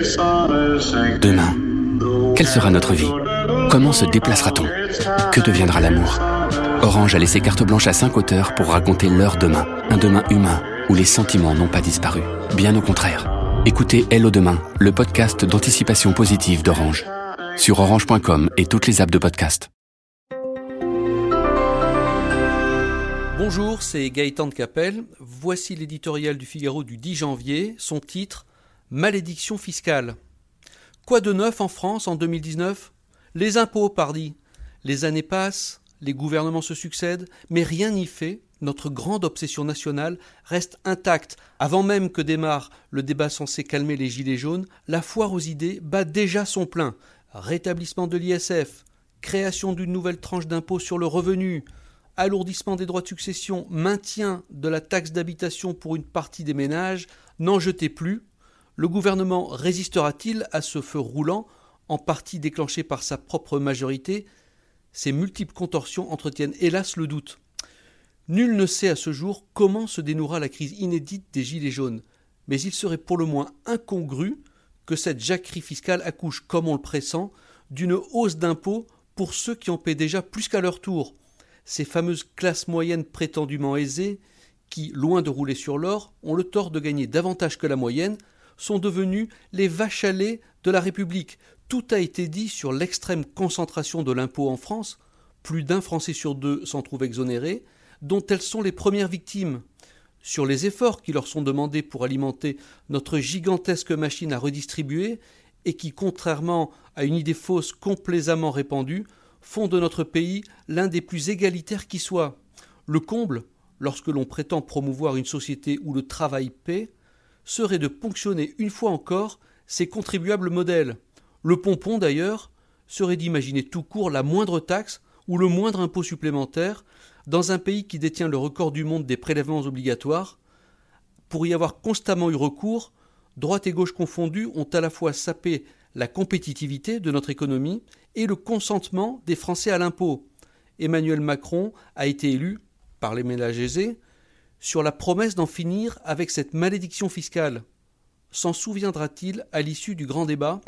Demain, quelle sera notre vie? Comment se déplacera-t-on? Que deviendra l'amour? Orange a laissé carte blanche à cinq auteurs pour raconter leur demain, un demain humain où les sentiments n'ont pas disparu. Bien au contraire. Écoutez Hello Demain, le podcast d'anticipation positive d'Orange. Sur orange.com et toutes les apps de podcast. Bonjour, c'est Gaëtan de Capelle. Voici l'éditorial du Figaro du 10 janvier. Son titre Malédiction fiscale. Quoi de neuf en France en 2019 Les impôts, pardi. Les années passent, les gouvernements se succèdent, mais rien n'y fait. Notre grande obsession nationale reste intacte. Avant même que démarre le débat censé calmer les gilets jaunes, la foire aux idées bat déjà son plein. Rétablissement de l'ISF, création d'une nouvelle tranche d'impôt sur le revenu, alourdissement des droits de succession, maintien de la taxe d'habitation pour une partie des ménages, n'en jetez plus. Le gouvernement résistera-t-il à ce feu roulant, en partie déclenché par sa propre majorité? Ces multiples contorsions entretiennent hélas le doute. Nul ne sait à ce jour comment se dénouera la crise inédite des Gilets jaunes, mais il serait pour le moins incongru que cette jacquerie fiscale accouche, comme on le pressent, d'une hausse d'impôts pour ceux qui en paient déjà plus qu'à leur tour. Ces fameuses classes moyennes prétendument aisées, qui, loin de rouler sur l'or, ont le tort de gagner davantage que la moyenne, sont devenues les vaches lait de la République. Tout a été dit sur l'extrême concentration de l'impôt en France, plus d'un Français sur deux s'en trouve exonéré, dont elles sont les premières victimes, sur les efforts qui leur sont demandés pour alimenter notre gigantesque machine à redistribuer, et qui, contrairement à une idée fausse complaisamment répandue, font de notre pays l'un des plus égalitaires qui soit. Le comble, lorsque l'on prétend promouvoir une société où le travail paie, serait de ponctionner une fois encore ces contribuables modèles. Le pompon, d'ailleurs, serait d'imaginer tout court la moindre taxe ou le moindre impôt supplémentaire dans un pays qui détient le record du monde des prélèvements obligatoires. Pour y avoir constamment eu recours, droite et gauche confondues ont à la fois sapé la compétitivité de notre économie et le consentement des Français à l'impôt. Emmanuel Macron a été élu, par les ménages aisés, sur la promesse d'en finir avec cette malédiction fiscale. S'en souviendra-t-il à l'issue du grand débat?